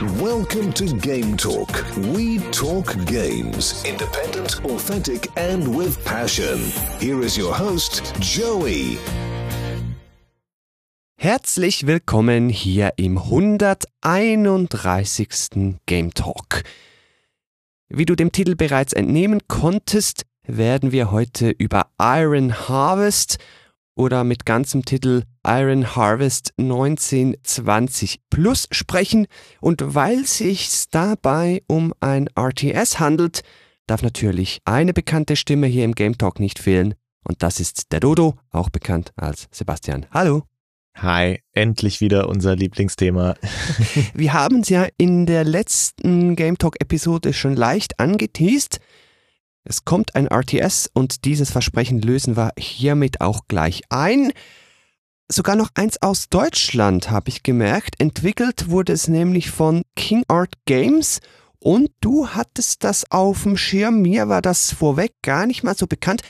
Welcome to Game Talk. We talk games. Independent, authentic, and with passion. Here is your host, Joey. Herzlich willkommen hier im 131. Game Talk. Wie du dem Titel bereits entnehmen konntest, werden wir heute über Iron Harvest oder mit ganzem Titel Iron Harvest 1920 Plus sprechen und weil sich's dabei um ein RTS handelt, darf natürlich eine bekannte Stimme hier im Game Talk nicht fehlen und das ist der Dodo, auch bekannt als Sebastian. Hallo. Hi, endlich wieder unser Lieblingsthema. Wir haben es ja in der letzten Game Talk Episode schon leicht angeteased. Es kommt ein RTS und dieses Versprechen lösen wir hiermit auch gleich ein. Sogar noch eins aus Deutschland habe ich gemerkt. Entwickelt wurde es nämlich von King Art Games und du hattest das auf dem Schirm. Mir war das vorweg gar nicht mal so bekannt.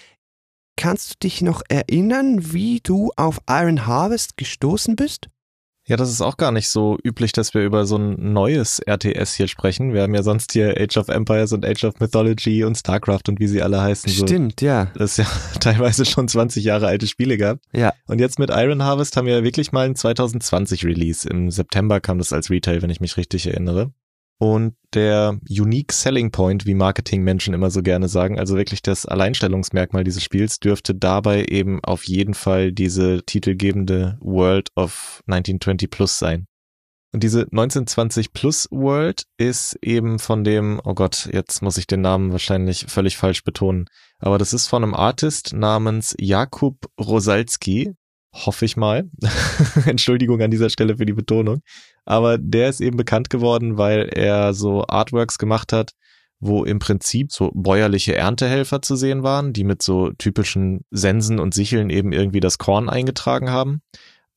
Kannst du dich noch erinnern, wie du auf Iron Harvest gestoßen bist? Ja, das ist auch gar nicht so üblich, dass wir über so ein neues RTS hier sprechen. Wir haben ja sonst hier Age of Empires und Age of Mythology und StarCraft und wie sie alle heißen. Stimmt, ja. Das ist ja teilweise schon 20 Jahre alte Spiele gehabt. Ja. Und jetzt mit Iron Harvest haben wir wirklich mal ein 2020 Release. Im September kam das als Retail, wenn ich mich richtig erinnere. Und der Unique Selling Point, wie Marketingmenschen immer so gerne sagen, also wirklich das Alleinstellungsmerkmal dieses Spiels, dürfte dabei eben auf jeden Fall diese titelgebende World of 1920 Plus sein. Und diese 1920 Plus World ist eben von dem, oh Gott, jetzt muss ich den Namen wahrscheinlich völlig falsch betonen, aber das ist von einem Artist namens Jakub Rosalski, hoffe ich mal. Entschuldigung an dieser Stelle für die Betonung. Aber der ist eben bekannt geworden, weil er so Artworks gemacht hat, wo im Prinzip so bäuerliche Erntehelfer zu sehen waren, die mit so typischen Sensen und Sicheln eben irgendwie das Korn eingetragen haben.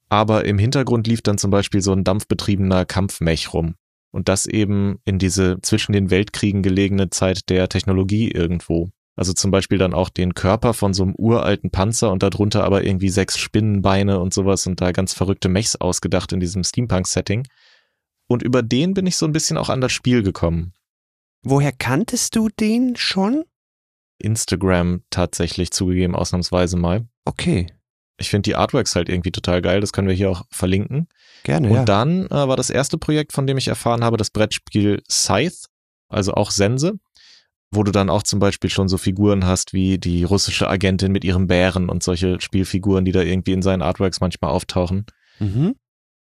Aber im Hintergrund lief dann zum Beispiel so ein dampfbetriebener Kampfmech rum. Und das eben in diese zwischen den Weltkriegen gelegene Zeit der Technologie irgendwo. Also zum Beispiel dann auch den Körper von so einem uralten Panzer und darunter aber irgendwie sechs Spinnenbeine und sowas und da ganz verrückte Mechs ausgedacht in diesem Steampunk-Setting. Und über den bin ich so ein bisschen auch an das Spiel gekommen. Woher kanntest du den schon? Instagram tatsächlich zugegeben, ausnahmsweise mal. Okay. Ich finde die Artworks halt irgendwie total geil, das können wir hier auch verlinken. Gerne. Und ja. dann äh, war das erste Projekt, von dem ich erfahren habe, das Brettspiel Scythe, also auch Sense wo du dann auch zum Beispiel schon so Figuren hast wie die russische Agentin mit ihrem Bären und solche Spielfiguren, die da irgendwie in seinen Artworks manchmal auftauchen. Mhm.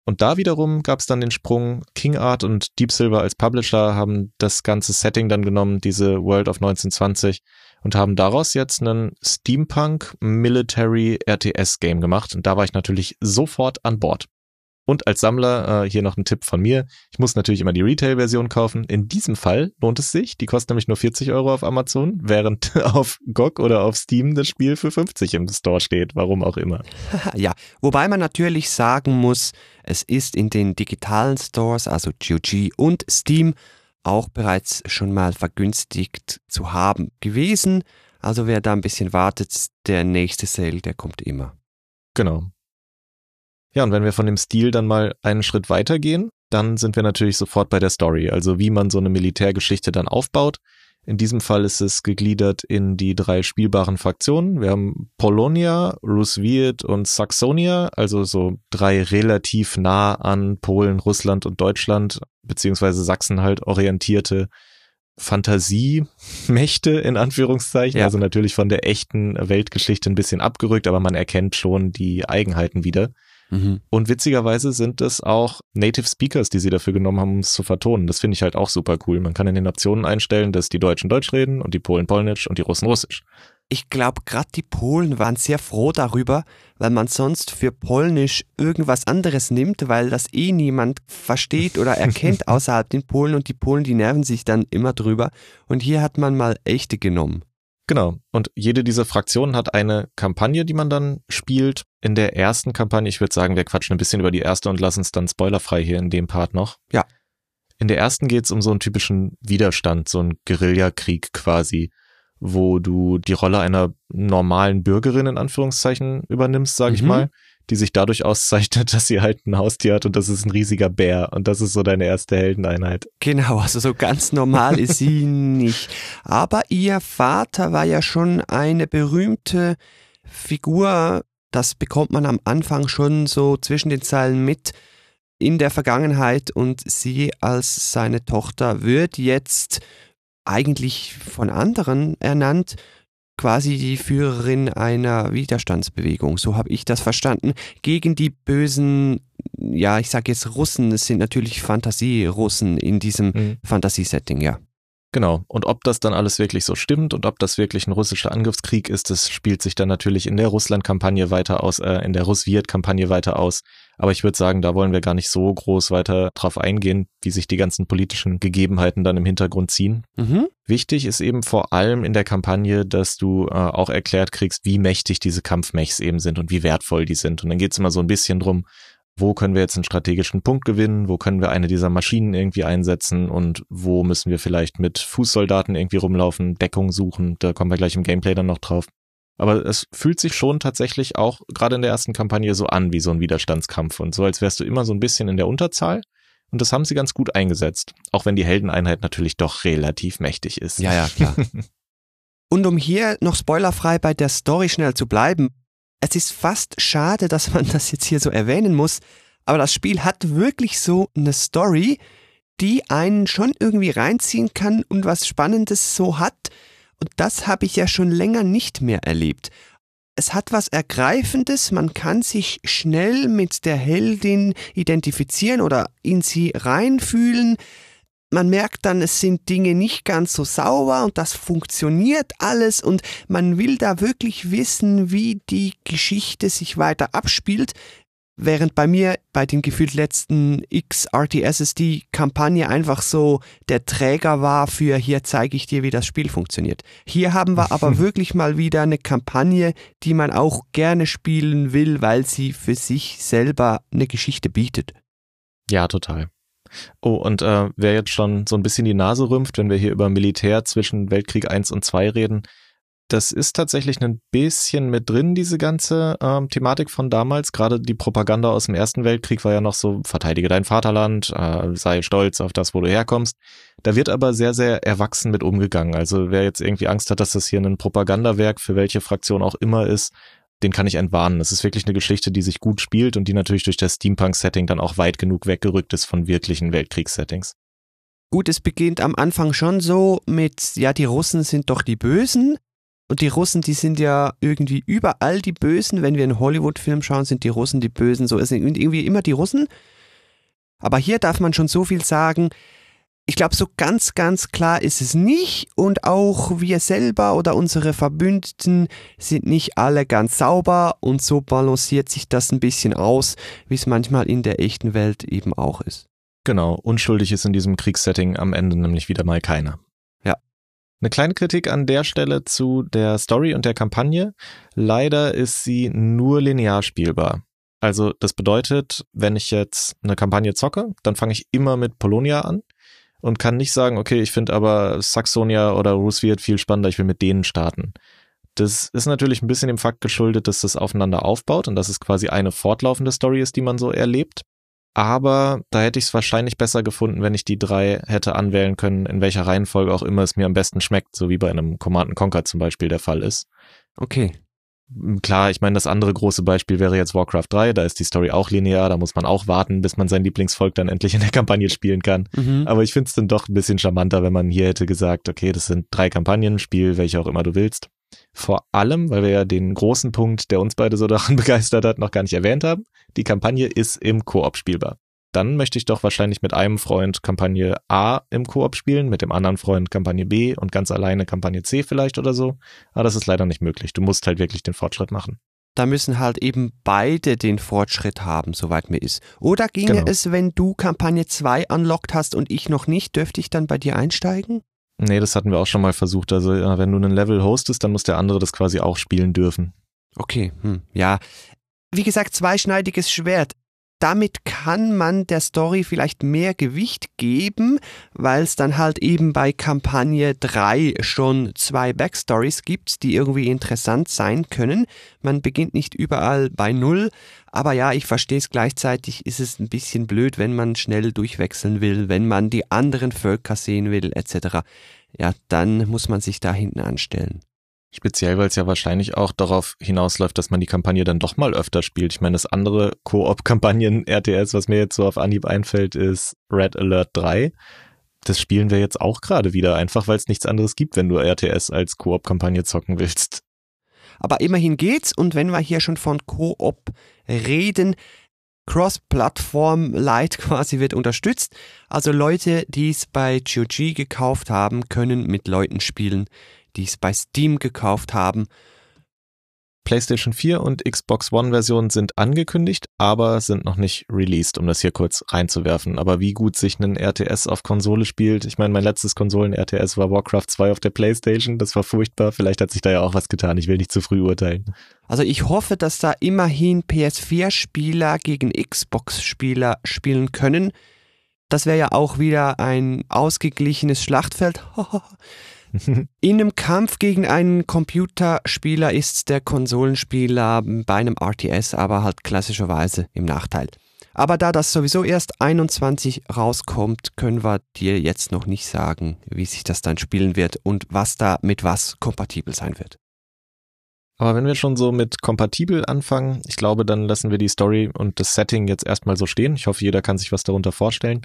Und da wiederum gab es dann den Sprung, King Art und Deep Silver als Publisher haben das ganze Setting dann genommen, diese World of 1920, und haben daraus jetzt einen Steampunk Military RTS Game gemacht. Und da war ich natürlich sofort an Bord. Und als Sammler äh, hier noch ein Tipp von mir. Ich muss natürlich immer die Retail-Version kaufen. In diesem Fall lohnt es sich. Die kostet nämlich nur 40 Euro auf Amazon, während auf GOG oder auf Steam das Spiel für 50 im Store steht. Warum auch immer. ja, wobei man natürlich sagen muss, es ist in den digitalen Stores, also GOG und Steam, auch bereits schon mal vergünstigt zu haben gewesen. Also wer da ein bisschen wartet, der nächste Sale, der kommt immer. Genau. Ja, und wenn wir von dem Stil dann mal einen Schritt weitergehen, dann sind wir natürlich sofort bei der Story, also wie man so eine Militärgeschichte dann aufbaut. In diesem Fall ist es gegliedert in die drei spielbaren Fraktionen. Wir haben Polonia, Rusviet und Saxonia, also so drei relativ nah an Polen, Russland und Deutschland, beziehungsweise Sachsen halt orientierte Fantasiemächte in Anführungszeichen. Ja. Also natürlich von der echten Weltgeschichte ein bisschen abgerückt, aber man erkennt schon die Eigenheiten wieder. Mhm. Und witzigerweise sind es auch Native Speakers, die sie dafür genommen haben, um es zu vertonen. Das finde ich halt auch super cool. Man kann in den Optionen einstellen, dass die Deutschen Deutsch reden und die Polen Polnisch und die Russen Russisch. Ich glaube, gerade die Polen waren sehr froh darüber, weil man sonst für Polnisch irgendwas anderes nimmt, weil das eh niemand versteht oder erkennt außerhalb den Polen und die Polen, die nerven sich dann immer drüber. Und hier hat man mal echte genommen. Genau. Und jede dieser Fraktionen hat eine Kampagne, die man dann spielt. In der ersten Kampagne, ich würde sagen, wir quatschen ein bisschen über die erste und lassen es dann spoilerfrei hier in dem Part noch. Ja. In der ersten geht es um so einen typischen Widerstand, so einen Guerillakrieg quasi, wo du die Rolle einer normalen Bürgerin in Anführungszeichen übernimmst, sage ich Mhm. mal, die sich dadurch auszeichnet, dass sie halt ein Haustier hat und das ist ein riesiger Bär und das ist so deine erste Heldeneinheit. Genau, also so ganz normal ist sie nicht. Aber ihr Vater war ja schon eine berühmte Figur, das bekommt man am Anfang schon so zwischen den Zeilen mit in der Vergangenheit und sie als seine Tochter wird jetzt eigentlich von anderen ernannt quasi die Führerin einer Widerstandsbewegung, so habe ich das verstanden, gegen die bösen, ja, ich sage jetzt Russen, es sind natürlich Fantasie-Russen in diesem mhm. Fantasiesetting, ja. Genau. Und ob das dann alles wirklich so stimmt und ob das wirklich ein russischer Angriffskrieg ist, das spielt sich dann natürlich in der Russland-Kampagne weiter aus, äh, in der Russviet-Kampagne weiter aus. Aber ich würde sagen, da wollen wir gar nicht so groß weiter drauf eingehen, wie sich die ganzen politischen Gegebenheiten dann im Hintergrund ziehen. Mhm. Wichtig ist eben vor allem in der Kampagne, dass du äh, auch erklärt kriegst, wie mächtig diese Kampfmechs eben sind und wie wertvoll die sind. Und dann geht's immer so ein bisschen drum, wo können wir jetzt einen strategischen Punkt gewinnen, wo können wir eine dieser Maschinen irgendwie einsetzen und wo müssen wir vielleicht mit Fußsoldaten irgendwie rumlaufen, Deckung suchen, da kommen wir gleich im Gameplay dann noch drauf. Aber es fühlt sich schon tatsächlich auch gerade in der ersten Kampagne so an wie so ein Widerstandskampf und so, als wärst du immer so ein bisschen in der Unterzahl. Und das haben sie ganz gut eingesetzt, auch wenn die Heldeneinheit natürlich doch relativ mächtig ist. Ja, ja, klar. und um hier noch spoilerfrei bei der Story schnell zu bleiben, es ist fast schade, dass man das jetzt hier so erwähnen muss, aber das Spiel hat wirklich so eine Story, die einen schon irgendwie reinziehen kann und was Spannendes so hat. Und das habe ich ja schon länger nicht mehr erlebt. Es hat was Ergreifendes, man kann sich schnell mit der Heldin identifizieren oder in sie reinfühlen man merkt dann, es sind Dinge nicht ganz so sauber und das funktioniert alles und man will da wirklich wissen, wie die Geschichte sich weiter abspielt, während bei mir bei den gefühlt letzten X RTSs die Kampagne einfach so der Träger war für hier zeige ich dir, wie das Spiel funktioniert. Hier haben wir aber wirklich mal wieder eine Kampagne, die man auch gerne spielen will, weil sie für sich selber eine Geschichte bietet. Ja, total. Oh, und äh, wer jetzt schon so ein bisschen die Nase rümpft, wenn wir hier über Militär zwischen Weltkrieg 1 und 2 reden, das ist tatsächlich ein bisschen mit drin, diese ganze ähm, Thematik von damals. Gerade die Propaganda aus dem Ersten Weltkrieg war ja noch so, verteidige dein Vaterland, äh, sei stolz auf das, wo du herkommst. Da wird aber sehr, sehr erwachsen mit umgegangen. Also wer jetzt irgendwie Angst hat, dass das hier ein Propagandawerk für welche Fraktion auch immer ist, den kann ich entwarnen. Es ist wirklich eine Geschichte, die sich gut spielt und die natürlich durch das Steampunk-Setting dann auch weit genug weggerückt ist von wirklichen Weltkriegssettings. Gut, es beginnt am Anfang schon so mit, ja, die Russen sind doch die Bösen. Und die Russen, die sind ja irgendwie überall die Bösen. Wenn wir einen Hollywood-Film schauen, sind die Russen die Bösen. So, es sind irgendwie immer die Russen. Aber hier darf man schon so viel sagen, ich glaube, so ganz, ganz klar ist es nicht und auch wir selber oder unsere Verbündeten sind nicht alle ganz sauber und so balanciert sich das ein bisschen aus, wie es manchmal in der echten Welt eben auch ist. Genau, unschuldig ist in diesem Kriegssetting am Ende nämlich wieder mal keiner. Ja. Eine kleine Kritik an der Stelle zu der Story und der Kampagne. Leider ist sie nur linear spielbar. Also das bedeutet, wenn ich jetzt eine Kampagne zocke, dann fange ich immer mit Polonia an und kann nicht sagen, okay, ich finde aber Saxonia oder Roosevelt viel spannender, ich will mit denen starten. Das ist natürlich ein bisschen dem Fakt geschuldet, dass das aufeinander aufbaut und dass es quasi eine fortlaufende Story ist, die man so erlebt. Aber da hätte ich es wahrscheinlich besser gefunden, wenn ich die drei hätte anwählen können, in welcher Reihenfolge auch immer es mir am besten schmeckt, so wie bei einem Command Conquer zum Beispiel der Fall ist. Okay. Klar, ich meine, das andere große Beispiel wäre jetzt Warcraft 3, da ist die Story auch linear, da muss man auch warten, bis man sein Lieblingsvolk dann endlich in der Kampagne spielen kann. Mhm. Aber ich finde es dann doch ein bisschen charmanter, wenn man hier hätte gesagt, okay, das sind drei Kampagnen, spiel welche auch immer du willst. Vor allem, weil wir ja den großen Punkt, der uns beide so daran begeistert hat, noch gar nicht erwähnt haben, die Kampagne ist im Koop spielbar dann möchte ich doch wahrscheinlich mit einem Freund Kampagne A im Koop spielen, mit dem anderen Freund Kampagne B und ganz alleine Kampagne C vielleicht oder so. Aber das ist leider nicht möglich. Du musst halt wirklich den Fortschritt machen. Da müssen halt eben beide den Fortschritt haben, soweit mir ist. Oder ginge genau. es, wenn du Kampagne 2 unlockt hast und ich noch nicht, dürfte ich dann bei dir einsteigen? Nee, das hatten wir auch schon mal versucht. Also wenn du einen Level hostest, dann muss der andere das quasi auch spielen dürfen. Okay, hm, ja. Wie gesagt, zweischneidiges Schwert damit kann man der Story vielleicht mehr Gewicht geben, weil es dann halt eben bei Kampagne 3 schon zwei Backstories gibt, die irgendwie interessant sein können. Man beginnt nicht überall bei Null, aber ja, ich verstehe es gleichzeitig, ist es ein bisschen blöd, wenn man schnell durchwechseln will, wenn man die anderen Völker sehen will, etc. Ja, dann muss man sich da hinten anstellen. Speziell, weil es ja wahrscheinlich auch darauf hinausläuft, dass man die Kampagne dann doch mal öfter spielt. Ich meine, das andere Koop-Kampagnen-RTS, was mir jetzt so auf Anhieb einfällt, ist Red Alert 3. Das spielen wir jetzt auch gerade wieder, einfach weil es nichts anderes gibt, wenn du RTS als Koop-Kampagne zocken willst. Aber immerhin geht's und wenn wir hier schon von Koop reden, Cross-Plattform Lite quasi wird unterstützt. Also Leute, die es bei GOG gekauft haben, können mit Leuten spielen, die es bei Steam gekauft haben. PlayStation 4 und Xbox One Versionen sind angekündigt, aber sind noch nicht released, um das hier kurz reinzuwerfen. Aber wie gut sich ein RTS auf Konsole spielt, ich meine, mein letztes Konsolen-RTS war Warcraft 2 auf der PlayStation, das war furchtbar, vielleicht hat sich da ja auch was getan, ich will nicht zu früh urteilen. Also ich hoffe, dass da immerhin PS4-Spieler gegen Xbox-Spieler spielen können. Das wäre ja auch wieder ein ausgeglichenes Schlachtfeld. In einem Kampf gegen einen Computerspieler ist der Konsolenspieler bei einem RTS aber halt klassischerweise im Nachteil. Aber da das sowieso erst 21 rauskommt, können wir dir jetzt noch nicht sagen, wie sich das dann spielen wird und was da mit was kompatibel sein wird. Aber wenn wir schon so mit kompatibel anfangen, ich glaube, dann lassen wir die Story und das Setting jetzt erstmal so stehen. Ich hoffe, jeder kann sich was darunter vorstellen.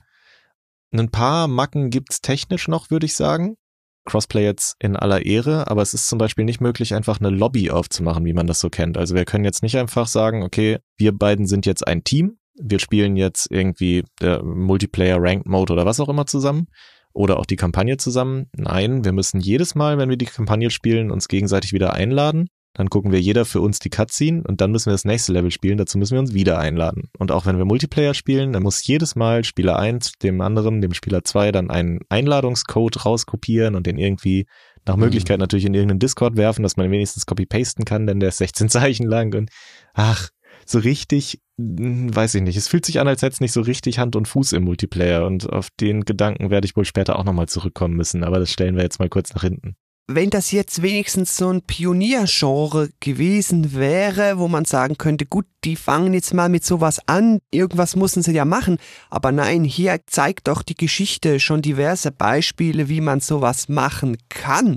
Ein paar Macken gibt's technisch noch, würde ich sagen. Crossplay jetzt in aller Ehre, aber es ist zum Beispiel nicht möglich, einfach eine Lobby aufzumachen, wie man das so kennt. Also wir können jetzt nicht einfach sagen, okay, wir beiden sind jetzt ein Team, wir spielen jetzt irgendwie der Multiplayer Ranked Mode oder was auch immer zusammen oder auch die Kampagne zusammen. Nein, wir müssen jedes Mal, wenn wir die Kampagne spielen, uns gegenseitig wieder einladen dann gucken wir jeder für uns die Cutscene und dann müssen wir das nächste Level spielen. Dazu müssen wir uns wieder einladen. Und auch wenn wir Multiplayer spielen, dann muss jedes Mal Spieler 1 dem anderen, dem Spieler 2 dann einen Einladungscode rauskopieren und den irgendwie nach Möglichkeit mhm. natürlich in irgendeinen Discord werfen, dass man wenigstens copy-pasten kann, denn der ist 16 Zeichen lang und ach, so richtig, hm, weiß ich nicht. Es fühlt sich an, als hätte es nicht so richtig Hand und Fuß im Multiplayer und auf den Gedanken werde ich wohl später auch nochmal zurückkommen müssen, aber das stellen wir jetzt mal kurz nach hinten wenn das jetzt wenigstens so ein Pioniergenre gewesen wäre, wo man sagen könnte, gut, die fangen jetzt mal mit sowas an, irgendwas müssen sie ja machen, aber nein, hier zeigt doch die Geschichte schon diverse Beispiele, wie man sowas machen kann.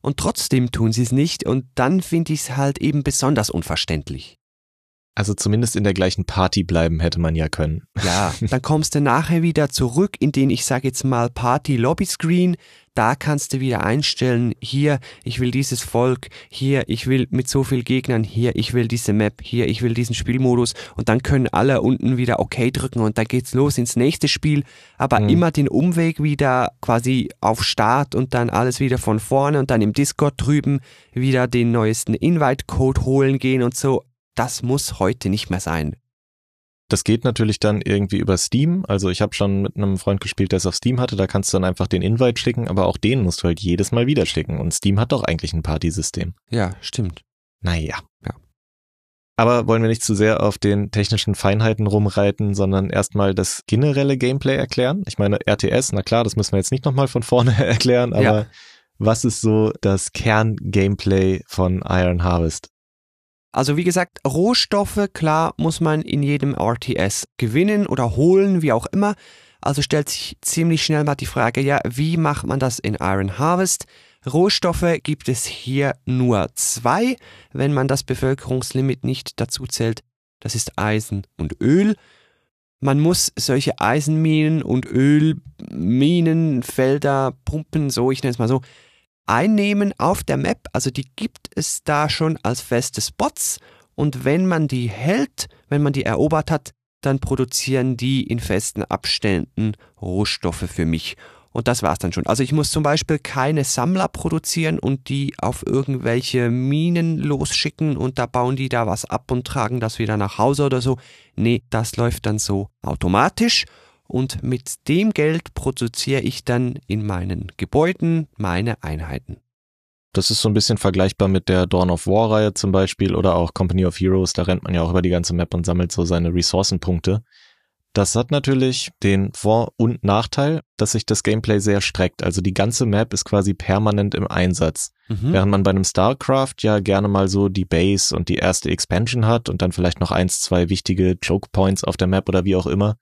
Und trotzdem tun sie es nicht und dann finde ich es halt eben besonders unverständlich. Also zumindest in der gleichen Party bleiben hätte man ja können. Ja, dann kommst du nachher wieder zurück in den, ich sage jetzt mal, Party Lobby Screen. Da kannst du wieder einstellen, hier, ich will dieses Volk, hier, ich will mit so viel Gegnern, hier, ich will diese Map, hier, ich will diesen Spielmodus und dann können alle unten wieder OK drücken und dann geht's los ins nächste Spiel, aber mhm. immer den Umweg wieder quasi auf Start und dann alles wieder von vorne und dann im Discord drüben wieder den neuesten Invite-Code holen gehen und so das muss heute nicht mehr sein. Das geht natürlich dann irgendwie über Steam. Also ich habe schon mit einem Freund gespielt, der es auf Steam hatte. Da kannst du dann einfach den Invite schicken, aber auch den musst du halt jedes Mal wieder schicken. Und Steam hat doch eigentlich ein Partysystem. Ja, stimmt. Naja. Ja. Aber wollen wir nicht zu sehr auf den technischen Feinheiten rumreiten, sondern erstmal das generelle Gameplay erklären? Ich meine, RTS, na klar, das müssen wir jetzt nicht nochmal von vorne erklären, aber ja. was ist so das Kern-Gameplay von Iron Harvest? Also wie gesagt, Rohstoffe, klar, muss man in jedem RTS gewinnen oder holen, wie auch immer. Also stellt sich ziemlich schnell mal die Frage, ja, wie macht man das in Iron Harvest? Rohstoffe gibt es hier nur zwei, wenn man das Bevölkerungslimit nicht dazu zählt. Das ist Eisen und Öl. Man muss solche Eisenminen und Ölminen, Felder, Pumpen, so, ich nenne es mal so, einnehmen auf der Map. Also die gibt es da schon als feste Spots. Und wenn man die hält, wenn man die erobert hat, dann produzieren die in festen Abständen Rohstoffe für mich. Und das war's dann schon. Also ich muss zum Beispiel keine Sammler produzieren und die auf irgendwelche Minen losschicken und da bauen die da was ab und tragen das wieder nach Hause oder so. Nee, das läuft dann so automatisch und mit dem Geld produziere ich dann in meinen Gebäuden meine Einheiten. Das ist so ein bisschen vergleichbar mit der Dawn of War Reihe zum Beispiel oder auch Company of Heroes. Da rennt man ja auch über die ganze Map und sammelt so seine Ressourcenpunkte. Das hat natürlich den Vor- und Nachteil, dass sich das Gameplay sehr streckt. Also die ganze Map ist quasi permanent im Einsatz. Mhm. Während man bei einem StarCraft ja gerne mal so die Base und die erste Expansion hat und dann vielleicht noch eins, zwei wichtige Choke Points auf der Map oder wie auch immer.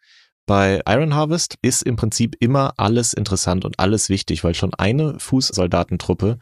Bei Iron Harvest ist im Prinzip immer alles interessant und alles wichtig, weil schon eine Fußsoldatentruppe,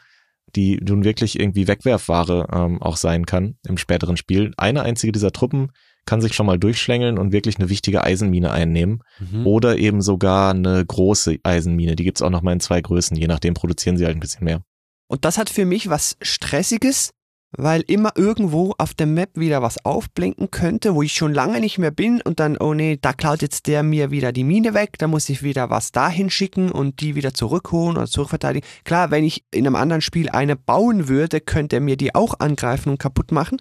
die nun wirklich irgendwie Wegwerfware ähm, auch sein kann im späteren Spiel, eine einzige dieser Truppen kann sich schon mal durchschlängeln und wirklich eine wichtige Eisenmine einnehmen. Mhm. Oder eben sogar eine große Eisenmine. Die gibt's auch noch mal in zwei Größen. Je nachdem produzieren sie halt ein bisschen mehr. Und das hat für mich was Stressiges, weil immer irgendwo auf der Map wieder was aufblinken könnte, wo ich schon lange nicht mehr bin und dann, oh nee, da klaut jetzt der mir wieder die Mine weg, da muss ich wieder was dahin schicken und die wieder zurückholen oder zurückverteidigen. Klar, wenn ich in einem anderen Spiel eine bauen würde, könnte er mir die auch angreifen und kaputt machen.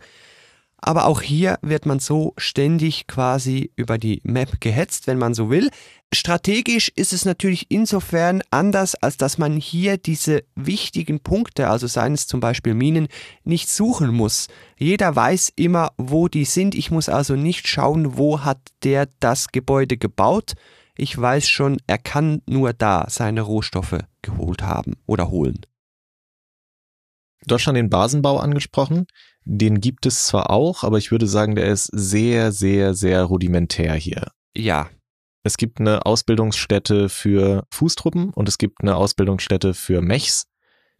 Aber auch hier wird man so ständig quasi über die Map gehetzt, wenn man so will. Strategisch ist es natürlich insofern anders, als dass man hier diese wichtigen Punkte, also seien es zum Beispiel Minen, nicht suchen muss. Jeder weiß immer, wo die sind. Ich muss also nicht schauen, wo hat der das Gebäude gebaut. Ich weiß schon, er kann nur da seine Rohstoffe geholt haben oder holen. Du hast schon den Basenbau angesprochen. Den gibt es zwar auch, aber ich würde sagen, der ist sehr, sehr, sehr rudimentär hier. Ja. Es gibt eine Ausbildungsstätte für Fußtruppen und es gibt eine Ausbildungsstätte für Mechs.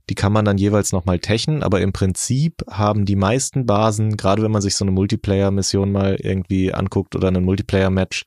Die kann man dann jeweils nochmal techen, aber im Prinzip haben die meisten Basen, gerade wenn man sich so eine Multiplayer-Mission mal irgendwie anguckt oder einen Multiplayer-Match,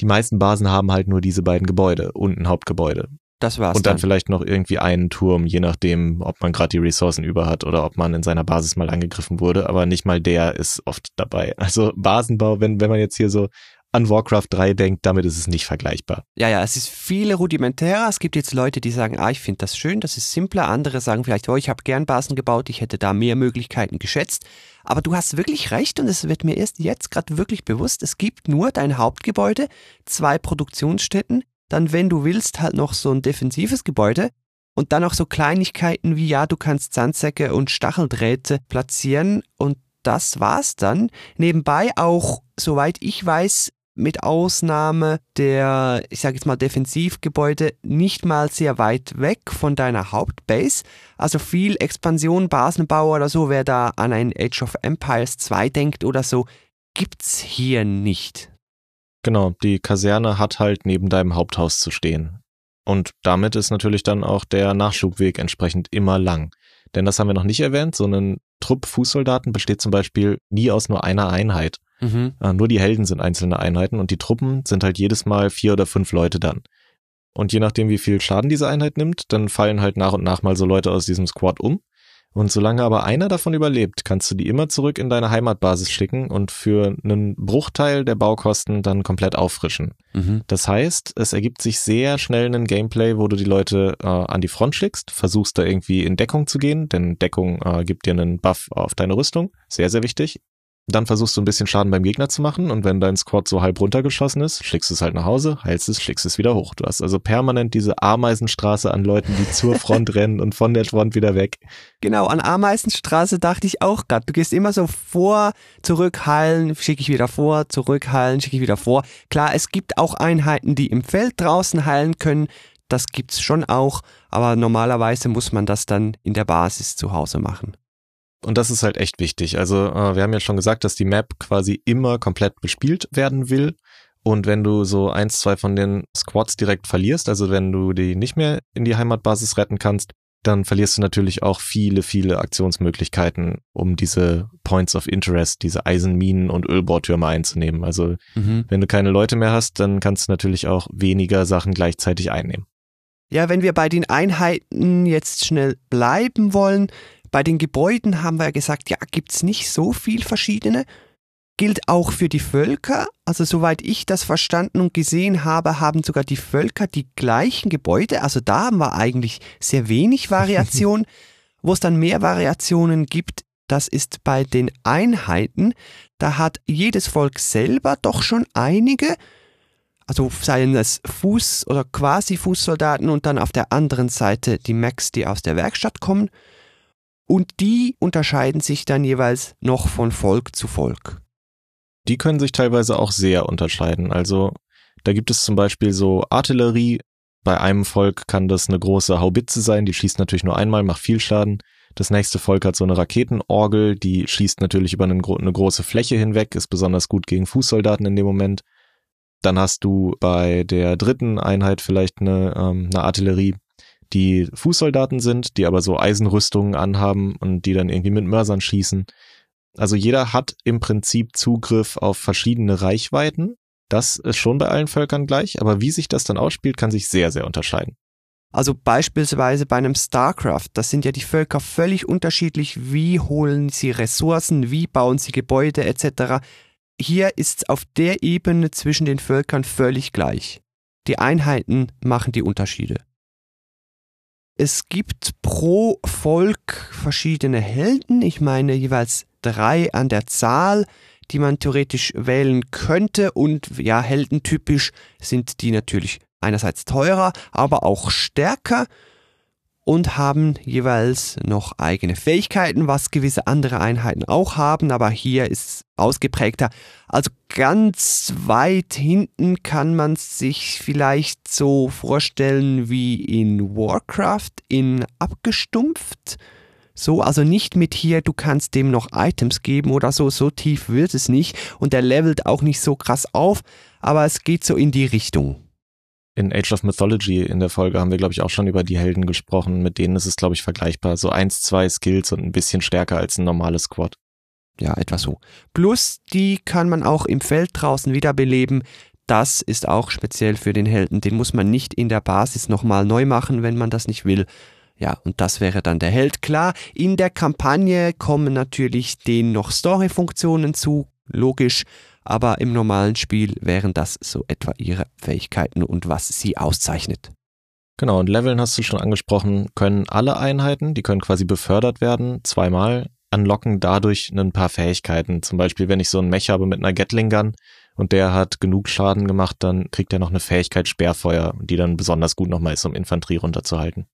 die meisten Basen haben halt nur diese beiden Gebäude und ein Hauptgebäude. Das war's. Und dann, dann, vielleicht noch irgendwie einen Turm, je nachdem, ob man gerade die Ressourcen über hat oder ob man in seiner Basis mal angegriffen wurde. Aber nicht mal der ist oft dabei. Also Basenbau, wenn, wenn man jetzt hier so an Warcraft 3 denkt, damit ist es nicht vergleichbar. Ja, ja, es ist viel rudimentärer. Es gibt jetzt Leute, die sagen, ah, ich finde das schön, das ist simpler. Andere sagen vielleicht, oh, ich habe gern Basen gebaut, ich hätte da mehr Möglichkeiten geschätzt. Aber du hast wirklich recht und es wird mir erst jetzt gerade wirklich bewusst, es gibt nur dein Hauptgebäude, zwei Produktionsstätten, dann, wenn du willst, halt noch so ein defensives Gebäude und dann auch so Kleinigkeiten wie, ja, du kannst Sandsäcke und Stacheldrähte platzieren und das war's dann. Nebenbei auch, soweit ich weiß, mit Ausnahme der, ich sage jetzt mal, Defensivgebäude nicht mal sehr weit weg von deiner Hauptbase. Also viel Expansion, Basenbau oder so, wer da an ein Age of Empires 2 denkt oder so, gibt's hier nicht. Genau, die Kaserne hat halt neben deinem Haupthaus zu stehen. Und damit ist natürlich dann auch der Nachschubweg entsprechend immer lang. Denn das haben wir noch nicht erwähnt, so ein Trupp Fußsoldaten besteht zum Beispiel nie aus nur einer Einheit. Mhm. Äh, nur die Helden sind einzelne Einheiten und die Truppen sind halt jedes Mal vier oder fünf Leute dann. Und je nachdem, wie viel Schaden diese Einheit nimmt, dann fallen halt nach und nach mal so Leute aus diesem Squad um. Und solange aber einer davon überlebt, kannst du die immer zurück in deine Heimatbasis schicken und für einen Bruchteil der Baukosten dann komplett auffrischen. Mhm. Das heißt, es ergibt sich sehr schnell ein Gameplay, wo du die Leute äh, an die Front schickst, versuchst da irgendwie in Deckung zu gehen, denn Deckung äh, gibt dir einen Buff auf deine Rüstung. Sehr, sehr wichtig. Dann versuchst du ein bisschen Schaden beim Gegner zu machen und wenn dein Squad so halb runtergeschossen ist, schlägst du es halt nach Hause, heilst es, schlägst es wieder hoch. Du hast also permanent diese Ameisenstraße an Leuten, die zur Front rennen und von der Front wieder weg. Genau, an Ameisenstraße dachte ich auch gerade. Du gehst immer so vor, zurück heilen, schicke ich wieder vor, zurück heilen, schicke ich wieder vor. Klar, es gibt auch Einheiten, die im Feld draußen heilen können. Das gibt's schon auch, aber normalerweise muss man das dann in der Basis zu Hause machen. Und das ist halt echt wichtig. Also äh, wir haben ja schon gesagt, dass die Map quasi immer komplett bespielt werden will. Und wenn du so eins, zwei von den Squads direkt verlierst, also wenn du die nicht mehr in die Heimatbasis retten kannst, dann verlierst du natürlich auch viele, viele Aktionsmöglichkeiten, um diese Points of Interest, diese Eisenminen und Ölbohrtürme einzunehmen. Also mhm. wenn du keine Leute mehr hast, dann kannst du natürlich auch weniger Sachen gleichzeitig einnehmen. Ja, wenn wir bei den Einheiten jetzt schnell bleiben wollen, bei den Gebäuden haben wir ja gesagt, ja, gibt's nicht so viel verschiedene. Gilt auch für die Völker. Also soweit ich das verstanden und gesehen habe, haben sogar die Völker die gleichen Gebäude. Also da haben wir eigentlich sehr wenig Variation. Wo es dann mehr Variationen gibt, das ist bei den Einheiten. Da hat jedes Volk selber doch schon einige. Also seien es Fuß- oder quasi Fußsoldaten und dann auf der anderen Seite die Max, die aus der Werkstatt kommen. Und die unterscheiden sich dann jeweils noch von Volk zu Volk. Die können sich teilweise auch sehr unterscheiden. Also da gibt es zum Beispiel so Artillerie. Bei einem Volk kann das eine große Haubitze sein, die schießt natürlich nur einmal, macht viel Schaden. Das nächste Volk hat so eine Raketenorgel, die schießt natürlich über eine, große Fläche hinweg, ist besonders gut gegen Fußsoldaten in dem Moment. Dann hast du bei der dritten Einheit vielleicht eine, ähm, eine Artillerie, die Fußsoldaten sind, die aber so Eisenrüstungen anhaben und die dann irgendwie mit Mörsern schießen. Also jeder hat im Prinzip Zugriff auf verschiedene Reichweiten. Das ist schon bei allen Völkern gleich, aber wie sich das dann ausspielt, kann sich sehr, sehr unterscheiden. Also beispielsweise bei einem StarCraft, das sind ja die Völker völlig unterschiedlich, wie holen sie Ressourcen, wie bauen sie Gebäude etc. Hier ist es auf der Ebene zwischen den Völkern völlig gleich. Die Einheiten machen die Unterschiede. Es gibt pro Volk verschiedene Helden, ich meine jeweils drei an der Zahl, die man theoretisch wählen könnte. Und ja, heldentypisch sind die natürlich einerseits teurer, aber auch stärker und haben jeweils noch eigene Fähigkeiten, was gewisse andere Einheiten auch haben, aber hier ist es ausgeprägter. Also ganz weit hinten kann man sich vielleicht so vorstellen wie in Warcraft in abgestumpft. So, also nicht mit hier, du kannst dem noch Items geben oder so, so tief wird es nicht und der levelt auch nicht so krass auf, aber es geht so in die Richtung in Age of Mythology in der Folge haben wir, glaube ich, auch schon über die Helden gesprochen. Mit denen ist es, glaube ich, vergleichbar. So eins, zwei Skills und ein bisschen stärker als ein normales Squad. Ja, etwa so. Plus, die kann man auch im Feld draußen wiederbeleben. Das ist auch speziell für den Helden. Den muss man nicht in der Basis nochmal neu machen, wenn man das nicht will. Ja, und das wäre dann der Held. Klar, in der Kampagne kommen natürlich den noch Story-Funktionen zu, logisch aber im normalen Spiel wären das so etwa ihre Fähigkeiten und was sie auszeichnet. Genau, und Leveln hast du schon angesprochen, können alle Einheiten, die können quasi befördert werden, zweimal, anlocken dadurch ein paar Fähigkeiten. Zum Beispiel, wenn ich so einen Mech habe mit einer Gatling Gun und der hat genug Schaden gemacht, dann kriegt er noch eine Fähigkeit Sperrfeuer, die dann besonders gut nochmal ist, um Infanterie runterzuhalten.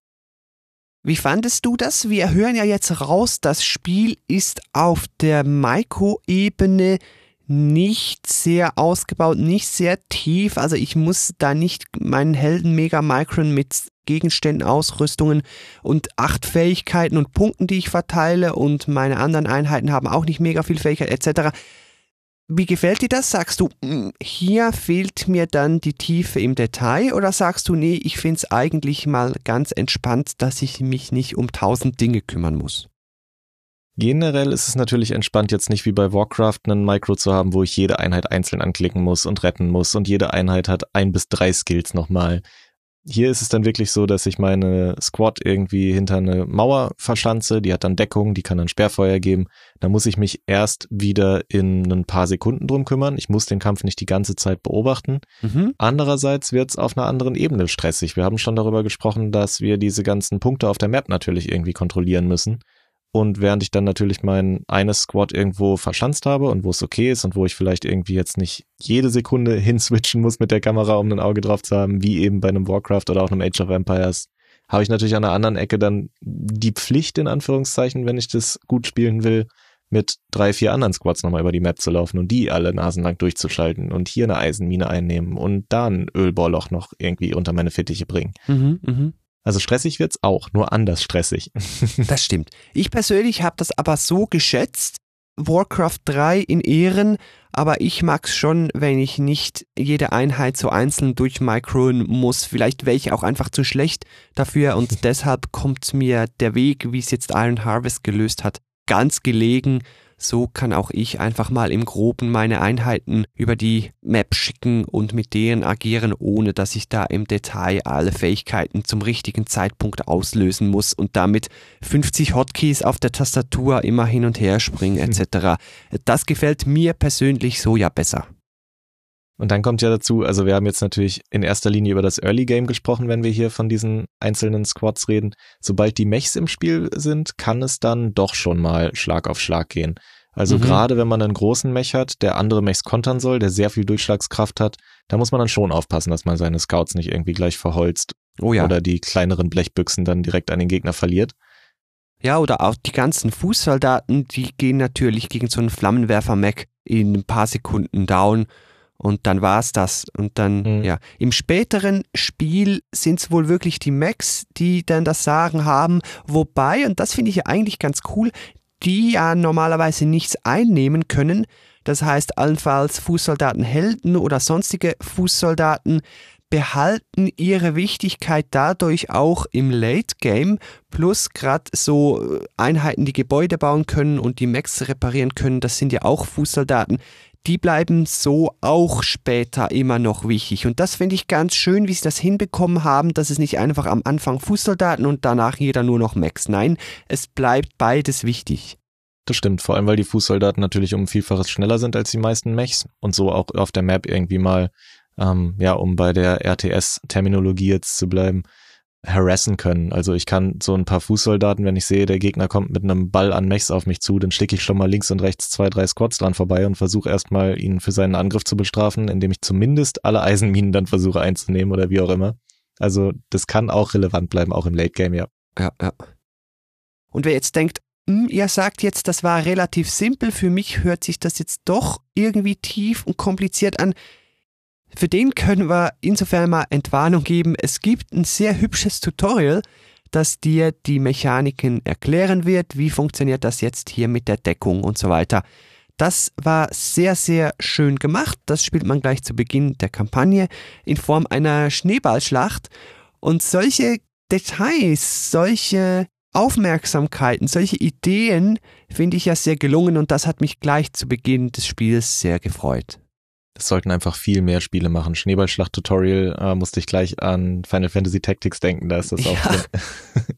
Wie fandest du das? Wir hören ja jetzt raus, das Spiel ist auf der Maiko-Ebene nicht sehr ausgebaut, nicht sehr tief. Also ich muss da nicht meinen Helden Mega Micron mit Gegenständen, Ausrüstungen und acht Fähigkeiten und Punkten, die ich verteile und meine anderen Einheiten haben auch nicht mega viel Fähigkeit etc. Wie gefällt dir das? Sagst du, hm, hier fehlt mir dann die Tiefe im Detail oder sagst du, nee, ich finde es eigentlich mal ganz entspannt, dass ich mich nicht um tausend Dinge kümmern muss? Generell ist es natürlich entspannt, jetzt nicht wie bei Warcraft einen Micro zu haben, wo ich jede Einheit einzeln anklicken muss und retten muss und jede Einheit hat ein bis drei Skills nochmal. Hier ist es dann wirklich so, dass ich meine Squad irgendwie hinter eine Mauer verschanze, die hat dann Deckung, die kann dann Sperrfeuer geben. Da muss ich mich erst wieder in ein paar Sekunden drum kümmern. Ich muss den Kampf nicht die ganze Zeit beobachten. Mhm. Andererseits wird es auf einer anderen Ebene stressig. Wir haben schon darüber gesprochen, dass wir diese ganzen Punkte auf der Map natürlich irgendwie kontrollieren müssen. Und während ich dann natürlich mein eines Squad irgendwo verschanzt habe und wo es okay ist und wo ich vielleicht irgendwie jetzt nicht jede Sekunde hinswitchen muss mit der Kamera, um ein Auge drauf zu haben, wie eben bei einem Warcraft oder auch einem Age of Empires, habe ich natürlich an der anderen Ecke dann die Pflicht, in Anführungszeichen, wenn ich das gut spielen will, mit drei, vier anderen Squads nochmal über die Map zu laufen und die alle nasenlang durchzuschalten und hier eine Eisenmine einnehmen und da ein Ölbohrloch noch irgendwie unter meine Fittiche bringen. Mhm, mh. Also stressig wird's auch, nur anders stressig. das stimmt. Ich persönlich habe das aber so geschätzt, Warcraft 3 in Ehren, aber ich mag's schon, wenn ich nicht jede Einheit so einzeln durchmicron muss. Vielleicht wäre ich auch einfach zu schlecht dafür und deshalb kommt mir der Weg, wie es jetzt Iron Harvest gelöst hat, ganz gelegen so kann auch ich einfach mal im Groben meine Einheiten über die Map schicken und mit denen agieren, ohne dass ich da im Detail alle Fähigkeiten zum richtigen Zeitpunkt auslösen muss und damit 50 Hotkeys auf der Tastatur immer hin und her springen etc. Das gefällt mir persönlich so ja besser. Und dann kommt ja dazu, also wir haben jetzt natürlich in erster Linie über das Early Game gesprochen, wenn wir hier von diesen einzelnen Squads reden. Sobald die Mechs im Spiel sind, kann es dann doch schon mal Schlag auf Schlag gehen. Also mhm. gerade wenn man einen großen Mech hat, der andere Mechs kontern soll, der sehr viel Durchschlagskraft hat, da muss man dann schon aufpassen, dass man seine Scouts nicht irgendwie gleich verholzt oh ja. oder die kleineren Blechbüchsen dann direkt an den Gegner verliert. Ja, oder auch die ganzen Fußsoldaten, die gehen natürlich gegen so einen Flammenwerfer-Mac in ein paar Sekunden down und dann war's das. Und dann, mhm. ja, im späteren Spiel sind es wohl wirklich die Macs, die dann das Sagen haben. Wobei, und das finde ich ja eigentlich ganz cool, die ja normalerweise nichts einnehmen können. Das heißt, allenfalls Fußsoldaten Helden oder sonstige Fußsoldaten behalten ihre Wichtigkeit dadurch auch im Late Game, plus gerade so äh, Einheiten, die Gebäude bauen können und die Mechs reparieren können, das sind ja auch Fußsoldaten. Die bleiben so auch später immer noch wichtig. Und das finde ich ganz schön, wie sie das hinbekommen haben, dass es nicht einfach am Anfang Fußsoldaten und danach jeder nur noch Mechs. Nein, es bleibt beides wichtig. Das stimmt, vor allem weil die Fußsoldaten natürlich um Vielfaches schneller sind als die meisten Mechs und so auch auf der Map irgendwie mal ähm, ja, um bei der RTS-Terminologie jetzt zu bleiben, harassen können. Also ich kann so ein paar Fußsoldaten, wenn ich sehe, der Gegner kommt mit einem Ball an Mechs auf mich zu, dann schicke ich schon mal links und rechts zwei, drei Squads dran vorbei und versuche erstmal ihn für seinen Angriff zu bestrafen, indem ich zumindest alle Eisenminen dann versuche einzunehmen oder wie auch immer. Also das kann auch relevant bleiben, auch im Late Game, ja. Ja, ja. Und wer jetzt denkt, hm, ihr sagt jetzt, das war relativ simpel, für mich hört sich das jetzt doch irgendwie tief und kompliziert an. Für den können wir insofern mal Entwarnung geben. Es gibt ein sehr hübsches Tutorial, das dir die Mechaniken erklären wird. Wie funktioniert das jetzt hier mit der Deckung und so weiter. Das war sehr, sehr schön gemacht. Das spielt man gleich zu Beginn der Kampagne in Form einer Schneeballschlacht. Und solche Details, solche Aufmerksamkeiten, solche Ideen finde ich ja sehr gelungen und das hat mich gleich zu Beginn des Spiels sehr gefreut. Es sollten einfach viel mehr Spiele machen. Schneeballschlacht-Tutorial äh, musste ich gleich an Final Fantasy Tactics denken, da ist das auch ja. drin.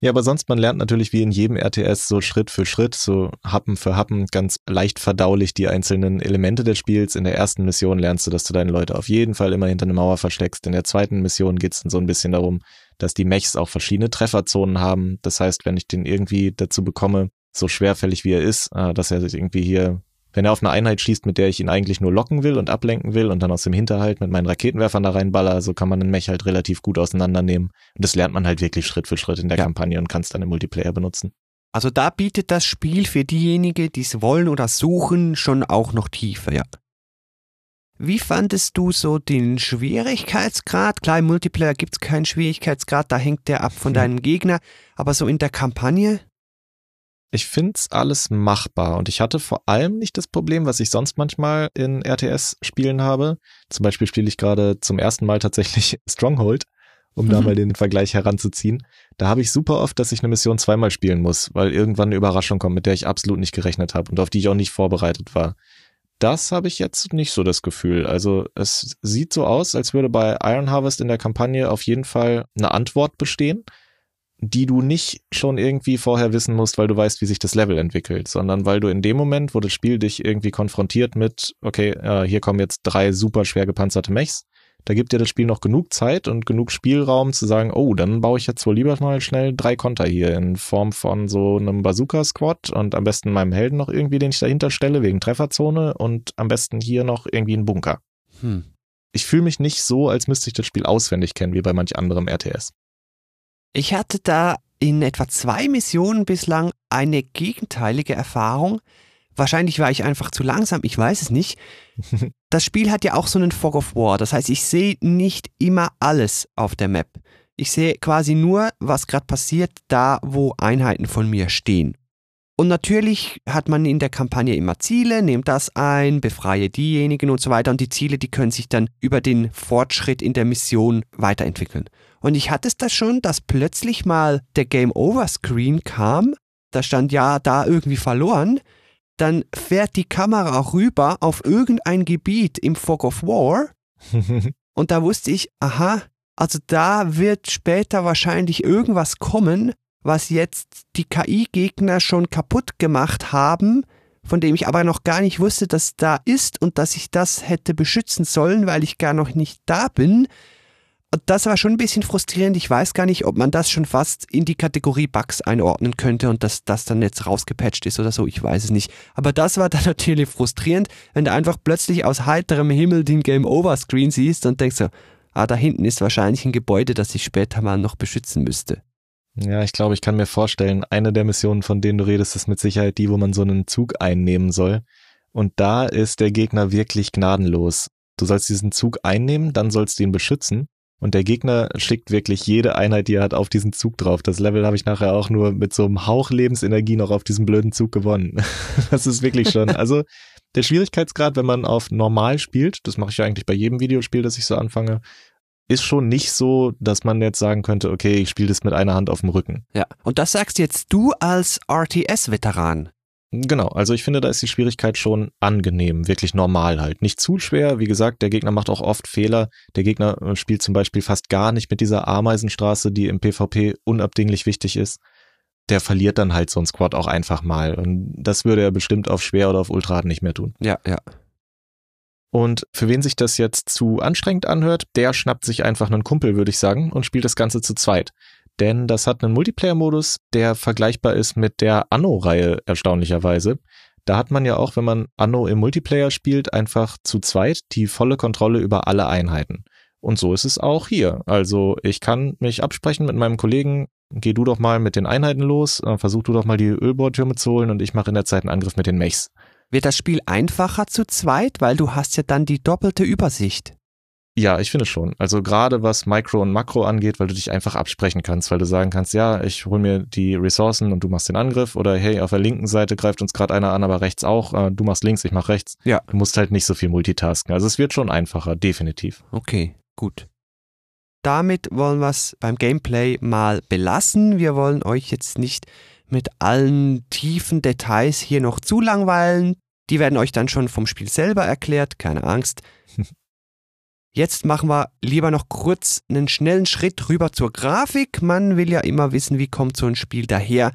ja, aber sonst, man lernt natürlich wie in jedem RTS so Schritt für Schritt, so Happen für Happen, ganz leicht verdaulich die einzelnen Elemente des Spiels. In der ersten Mission lernst du, dass du deine Leute auf jeden Fall immer hinter eine Mauer versteckst. In der zweiten Mission geht es dann so ein bisschen darum, dass die Mechs auch verschiedene Trefferzonen haben. Das heißt, wenn ich den irgendwie dazu bekomme, so schwerfällig wie er ist, äh, dass er sich irgendwie hier wenn er auf eine Einheit schießt, mit der ich ihn eigentlich nur locken will und ablenken will und dann aus dem Hinterhalt mit meinen Raketenwerfern da reinballer, so kann man einen Mech halt relativ gut auseinandernehmen. Und das lernt man halt wirklich Schritt für Schritt in der ja. Kampagne und kann es dann im Multiplayer benutzen. Also da bietet das Spiel für diejenigen, die es wollen oder suchen, schon auch noch Tiefe, ja. Wie fandest du so den Schwierigkeitsgrad? Klar, im Multiplayer gibt es keinen Schwierigkeitsgrad, da hängt der ab von hm. deinem Gegner, aber so in der Kampagne? Ich finde es alles machbar und ich hatte vor allem nicht das Problem, was ich sonst manchmal in RTS-Spielen habe. Zum Beispiel spiele ich gerade zum ersten Mal tatsächlich Stronghold, um mhm. da mal den Vergleich heranzuziehen. Da habe ich super oft, dass ich eine Mission zweimal spielen muss, weil irgendwann eine Überraschung kommt, mit der ich absolut nicht gerechnet habe und auf die ich auch nicht vorbereitet war. Das habe ich jetzt nicht so das Gefühl. Also es sieht so aus, als würde bei Iron Harvest in der Kampagne auf jeden Fall eine Antwort bestehen die du nicht schon irgendwie vorher wissen musst, weil du weißt, wie sich das Level entwickelt, sondern weil du in dem Moment, wo das Spiel dich irgendwie konfrontiert mit, okay, äh, hier kommen jetzt drei super schwer gepanzerte Mechs, da gibt dir das Spiel noch genug Zeit und genug Spielraum zu sagen, oh, dann baue ich jetzt wohl lieber mal schnell drei Konter hier in Form von so einem Bazooka-Squad und am besten meinem Helden noch irgendwie, den ich dahinter stelle, wegen Trefferzone und am besten hier noch irgendwie einen Bunker. Hm. Ich fühle mich nicht so, als müsste ich das Spiel auswendig kennen, wie bei manch anderem RTS. Ich hatte da in etwa zwei Missionen bislang eine gegenteilige Erfahrung. Wahrscheinlich war ich einfach zu langsam, ich weiß es nicht. Das Spiel hat ja auch so einen Fog of War, das heißt, ich sehe nicht immer alles auf der Map. Ich sehe quasi nur, was gerade passiert, da wo Einheiten von mir stehen. Und natürlich hat man in der Kampagne immer Ziele, nehmt das ein, befreie diejenigen und so weiter. Und die Ziele, die können sich dann über den Fortschritt in der Mission weiterentwickeln. Und ich hatte es da schon, dass plötzlich mal der Game Over Screen kam. Da stand ja da irgendwie verloren. Dann fährt die Kamera rüber auf irgendein Gebiet im Fog of War. und da wusste ich, aha, also da wird später wahrscheinlich irgendwas kommen, was jetzt die KI-Gegner schon kaputt gemacht haben, von dem ich aber noch gar nicht wusste, dass da ist und dass ich das hätte beschützen sollen, weil ich gar noch nicht da bin das war schon ein bisschen frustrierend. Ich weiß gar nicht, ob man das schon fast in die Kategorie Bugs einordnen könnte und dass das dann jetzt rausgepatcht ist oder so. Ich weiß es nicht. Aber das war dann natürlich frustrierend, wenn du einfach plötzlich aus heiterem Himmel den Game Over Screen siehst und denkst so, ah, da hinten ist wahrscheinlich ein Gebäude, das ich später mal noch beschützen müsste. Ja, ich glaube, ich kann mir vorstellen, eine der Missionen, von denen du redest, ist mit Sicherheit die, wo man so einen Zug einnehmen soll. Und da ist der Gegner wirklich gnadenlos. Du sollst diesen Zug einnehmen, dann sollst du ihn beschützen. Und der Gegner schickt wirklich jede Einheit, die er hat, auf diesen Zug drauf. Das Level habe ich nachher auch nur mit so einem Hauch Lebensenergie noch auf diesem blöden Zug gewonnen. Das ist wirklich schon. Also der Schwierigkeitsgrad, wenn man auf normal spielt, das mache ich ja eigentlich bei jedem Videospiel, das ich so anfange, ist schon nicht so, dass man jetzt sagen könnte, okay, ich spiele das mit einer Hand auf dem Rücken. Ja, und das sagst jetzt du als RTS-Veteran. Genau, also ich finde, da ist die Schwierigkeit schon angenehm, wirklich normal halt. Nicht zu schwer, wie gesagt, der Gegner macht auch oft Fehler. Der Gegner äh, spielt zum Beispiel fast gar nicht mit dieser Ameisenstraße, die im PvP unabdinglich wichtig ist. Der verliert dann halt so ein Squad auch einfach mal. Und das würde er bestimmt auf schwer oder auf Ultra nicht mehr tun. Ja, ja. Und für wen sich das jetzt zu anstrengend anhört, der schnappt sich einfach einen Kumpel, würde ich sagen, und spielt das Ganze zu zweit. Denn das hat einen Multiplayer-Modus, der vergleichbar ist mit der Anno-Reihe, erstaunlicherweise. Da hat man ja auch, wenn man Anno im Multiplayer spielt, einfach zu zweit die volle Kontrolle über alle Einheiten. Und so ist es auch hier. Also ich kann mich absprechen mit meinem Kollegen, geh du doch mal mit den Einheiten los, äh, versuch du doch mal die Ölbohrtürme zu holen und ich mache in der Zeit einen Angriff mit den Mechs. Wird das Spiel einfacher zu zweit, weil du hast ja dann die doppelte Übersicht? Ja, ich finde schon. Also gerade was Micro und Makro angeht, weil du dich einfach absprechen kannst, weil du sagen kannst, ja, ich hol mir die Ressourcen und du machst den Angriff oder hey, auf der linken Seite greift uns gerade einer an, aber rechts auch, äh, du machst links, ich mach rechts. Ja. Du musst halt nicht so viel multitasken. Also es wird schon einfacher, definitiv. Okay, gut. Damit wollen wir es beim Gameplay mal belassen. Wir wollen euch jetzt nicht mit allen tiefen Details hier noch zu langweilen. Die werden euch dann schon vom Spiel selber erklärt, keine Angst. Jetzt machen wir lieber noch kurz einen schnellen Schritt rüber zur Grafik. Man will ja immer wissen, wie kommt so ein Spiel daher,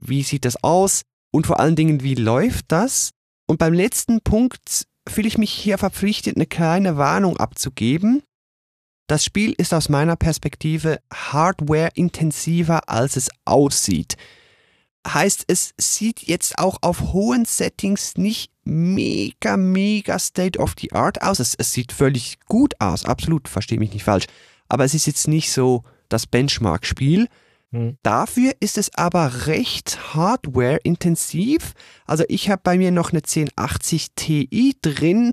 wie sieht das aus und vor allen Dingen, wie läuft das. Und beim letzten Punkt fühle ich mich hier verpflichtet, eine kleine Warnung abzugeben. Das Spiel ist aus meiner Perspektive hardware-intensiver, als es aussieht heißt, es sieht jetzt auch auf hohen Settings nicht mega, mega state of the art aus. Es, es sieht völlig gut aus, absolut, verstehe mich nicht falsch. Aber es ist jetzt nicht so das Benchmark-Spiel. Hm. Dafür ist es aber recht hardware-intensiv. Also ich habe bei mir noch eine 1080 Ti drin.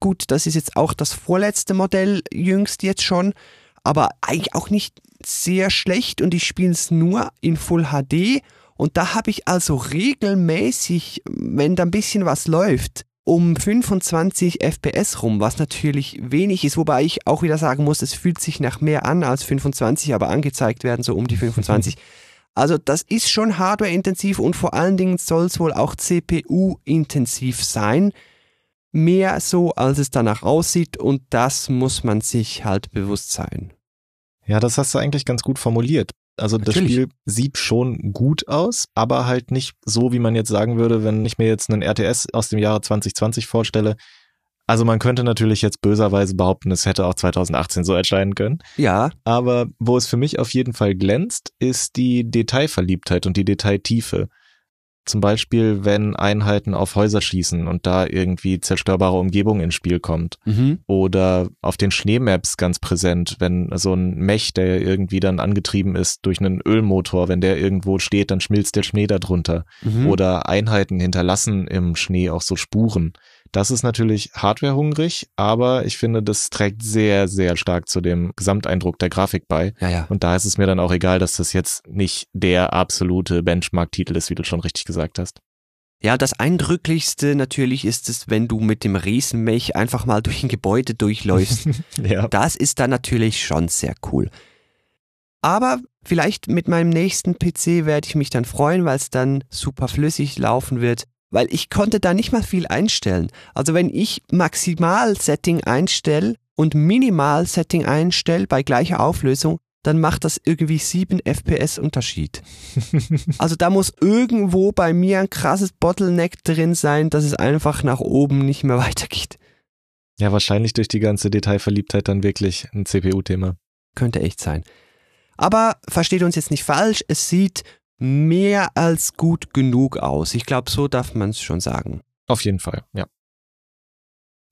Gut, das ist jetzt auch das vorletzte Modell, jüngst jetzt schon. Aber eigentlich auch nicht sehr schlecht und ich spiele es nur in Full HD und da habe ich also regelmäßig, wenn da ein bisschen was läuft, um 25 FPS rum, was natürlich wenig ist, wobei ich auch wieder sagen muss, es fühlt sich nach mehr an als 25, aber angezeigt werden so um die 25. Also das ist schon hardware-intensiv und vor allen Dingen soll es wohl auch CPU-intensiv sein. Mehr so, als es danach aussieht und das muss man sich halt bewusst sein. Ja, das hast du eigentlich ganz gut formuliert. Also Natürlich. das Spiel sieht schon gut aus, aber halt nicht so, wie man jetzt sagen würde, wenn ich mir jetzt einen RTS aus dem Jahre 2020 vorstelle. Also man könnte natürlich jetzt böserweise behaupten, es hätte auch 2018 so erscheinen können. Ja. Aber wo es für mich auf jeden Fall glänzt, ist die Detailverliebtheit und die Detailtiefe. Zum Beispiel, wenn Einheiten auf Häuser schießen und da irgendwie zerstörbare Umgebung ins Spiel kommt. Mhm. Oder auf den Schneemaps ganz präsent, wenn so ein Mech, der irgendwie dann angetrieben ist durch einen Ölmotor, wenn der irgendwo steht, dann schmilzt der Schnee darunter. Mhm. Oder Einheiten hinterlassen im Schnee auch so Spuren. Das ist natürlich hardwarehungrig, aber ich finde, das trägt sehr, sehr stark zu dem Gesamteindruck der Grafik bei. Ja, ja. Und da ist es mir dann auch egal, dass das jetzt nicht der absolute Benchmark-Titel ist, wie du schon richtig gesagt hast. Ja, das Eindrücklichste natürlich ist es, wenn du mit dem Riesenmech einfach mal durch ein Gebäude durchläufst. ja. Das ist dann natürlich schon sehr cool. Aber vielleicht mit meinem nächsten PC werde ich mich dann freuen, weil es dann super flüssig laufen wird weil ich konnte da nicht mal viel einstellen. Also wenn ich Maximal-Setting einstelle und Minimal-Setting einstelle bei gleicher Auflösung, dann macht das irgendwie 7 FPS Unterschied. also da muss irgendwo bei mir ein krasses Bottleneck drin sein, dass es einfach nach oben nicht mehr weitergeht. Ja, wahrscheinlich durch die ganze Detailverliebtheit dann wirklich ein CPU-Thema. Könnte echt sein. Aber versteht uns jetzt nicht falsch, es sieht mehr als gut genug aus. Ich glaube, so darf man es schon sagen. Auf jeden Fall, ja.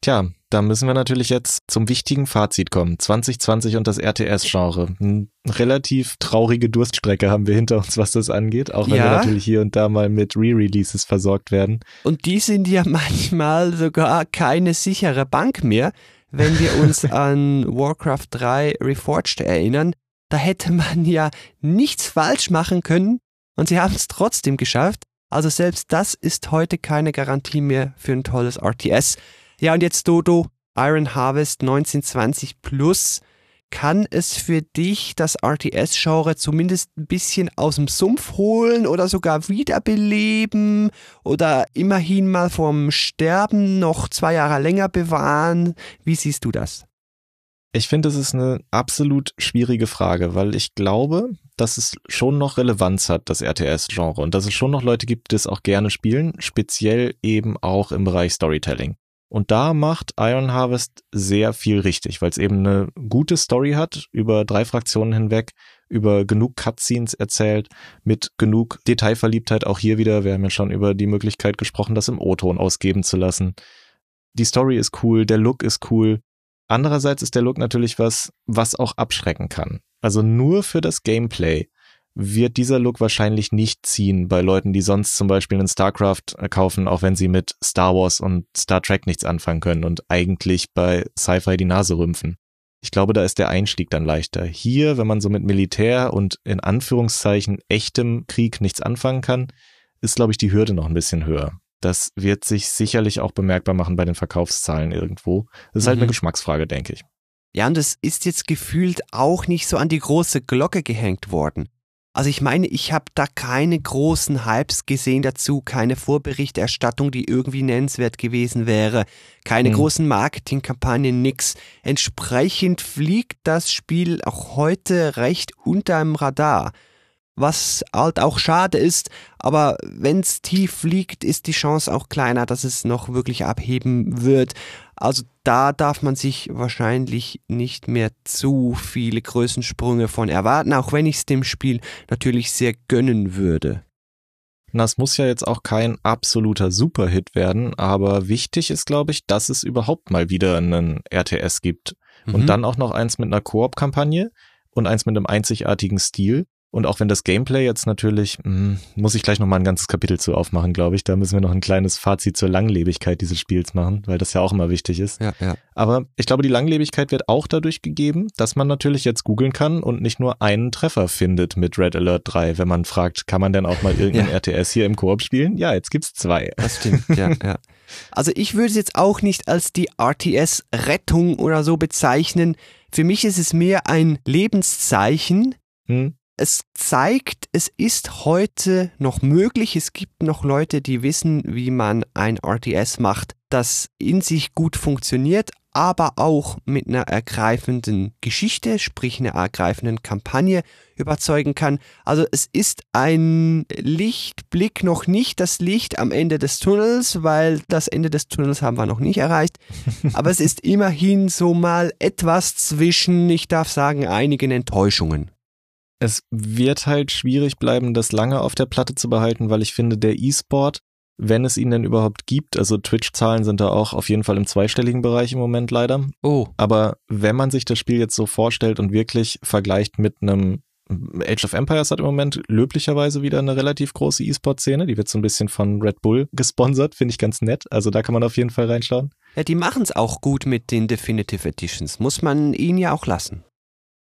Tja, da müssen wir natürlich jetzt zum wichtigen Fazit kommen. 2020 und das RTS-Genre. Eine relativ traurige Durststrecke haben wir hinter uns, was das angeht, auch wenn ja. wir natürlich hier und da mal mit Re-Releases versorgt werden. Und die sind ja manchmal sogar keine sichere Bank mehr. Wenn wir uns an Warcraft 3 Reforged erinnern, da hätte man ja nichts falsch machen können und sie haben es trotzdem geschafft. Also selbst das ist heute keine Garantie mehr für ein tolles RTS. Ja, und jetzt Dodo, Iron Harvest 1920 Plus. Kann es für dich das RTS-Genre zumindest ein bisschen aus dem Sumpf holen oder sogar wiederbeleben oder immerhin mal vom Sterben noch zwei Jahre länger bewahren? Wie siehst du das? Ich finde, es ist eine absolut schwierige Frage, weil ich glaube, dass es schon noch Relevanz hat, das RTS-Genre, und dass es schon noch Leute gibt, die es auch gerne spielen, speziell eben auch im Bereich Storytelling. Und da macht Iron Harvest sehr viel richtig, weil es eben eine gute Story hat, über drei Fraktionen hinweg, über genug Cutscenes erzählt, mit genug Detailverliebtheit auch hier wieder. Wir haben ja schon über die Möglichkeit gesprochen, das im O-Ton ausgeben zu lassen. Die Story ist cool, der Look ist cool. Andererseits ist der Look natürlich was, was auch abschrecken kann. Also nur für das Gameplay wird dieser Look wahrscheinlich nicht ziehen bei Leuten, die sonst zum Beispiel einen StarCraft äh, kaufen, auch wenn sie mit Star Wars und Star Trek nichts anfangen können und eigentlich bei Sci-Fi die Nase rümpfen. Ich glaube, da ist der Einstieg dann leichter. Hier, wenn man so mit Militär und in Anführungszeichen echtem Krieg nichts anfangen kann, ist, glaube ich, die Hürde noch ein bisschen höher. Das wird sich sicherlich auch bemerkbar machen bei den Verkaufszahlen irgendwo. Das ist halt mhm. eine Geschmacksfrage, denke ich. Ja, und es ist jetzt gefühlt auch nicht so an die große Glocke gehängt worden. Also ich meine, ich habe da keine großen Hypes gesehen dazu, keine Vorberichterstattung, die irgendwie nennenswert gewesen wäre, keine hm. großen Marketingkampagnen, nix. Entsprechend fliegt das Spiel auch heute recht unterm Radar was halt auch schade ist, aber wenn es tief liegt, ist die Chance auch kleiner, dass es noch wirklich abheben wird. Also da darf man sich wahrscheinlich nicht mehr zu viele Größensprünge von erwarten, auch wenn ich es dem Spiel natürlich sehr gönnen würde. Na, es muss ja jetzt auch kein absoluter Superhit werden, aber wichtig ist, glaube ich, dass es überhaupt mal wieder einen RTS gibt. Mhm. Und dann auch noch eins mit einer Koop-Kampagne und eins mit einem einzigartigen Stil. Und auch wenn das Gameplay jetzt natürlich, mh, hm, muss ich gleich nochmal ein ganzes Kapitel zu aufmachen, glaube ich. Da müssen wir noch ein kleines Fazit zur Langlebigkeit dieses Spiels machen, weil das ja auch immer wichtig ist. Ja, ja. Aber ich glaube, die Langlebigkeit wird auch dadurch gegeben, dass man natürlich jetzt googeln kann und nicht nur einen Treffer findet mit Red Alert 3, wenn man fragt, kann man denn auch mal irgendein ja. RTS hier im Koop spielen? Ja, jetzt gibt's zwei. Das stimmt, ja, ja. Also ich würde es jetzt auch nicht als die RTS-Rettung oder so bezeichnen. Für mich ist es mehr ein Lebenszeichen, hm es zeigt, es ist heute noch möglich. Es gibt noch Leute, die wissen, wie man ein RTS macht, das in sich gut funktioniert, aber auch mit einer ergreifenden Geschichte, sprich einer ergreifenden Kampagne überzeugen kann. Also es ist ein Lichtblick, noch nicht das Licht am Ende des Tunnels, weil das Ende des Tunnels haben wir noch nicht erreicht. Aber es ist immerhin so mal etwas zwischen, ich darf sagen, einigen Enttäuschungen. Es wird halt schwierig bleiben, das lange auf der Platte zu behalten, weil ich finde, der E-Sport, wenn es ihn denn überhaupt gibt, also Twitch-Zahlen sind da auch auf jeden Fall im zweistelligen Bereich im Moment leider. Oh. Aber wenn man sich das Spiel jetzt so vorstellt und wirklich vergleicht mit einem Age of Empires hat im Moment löblicherweise wieder eine relativ große E-Sport-Szene. Die wird so ein bisschen von Red Bull gesponsert, finde ich ganz nett. Also da kann man auf jeden Fall reinschauen. Ja, die machen es auch gut mit den Definitive Editions. Muss man ihnen ja auch lassen.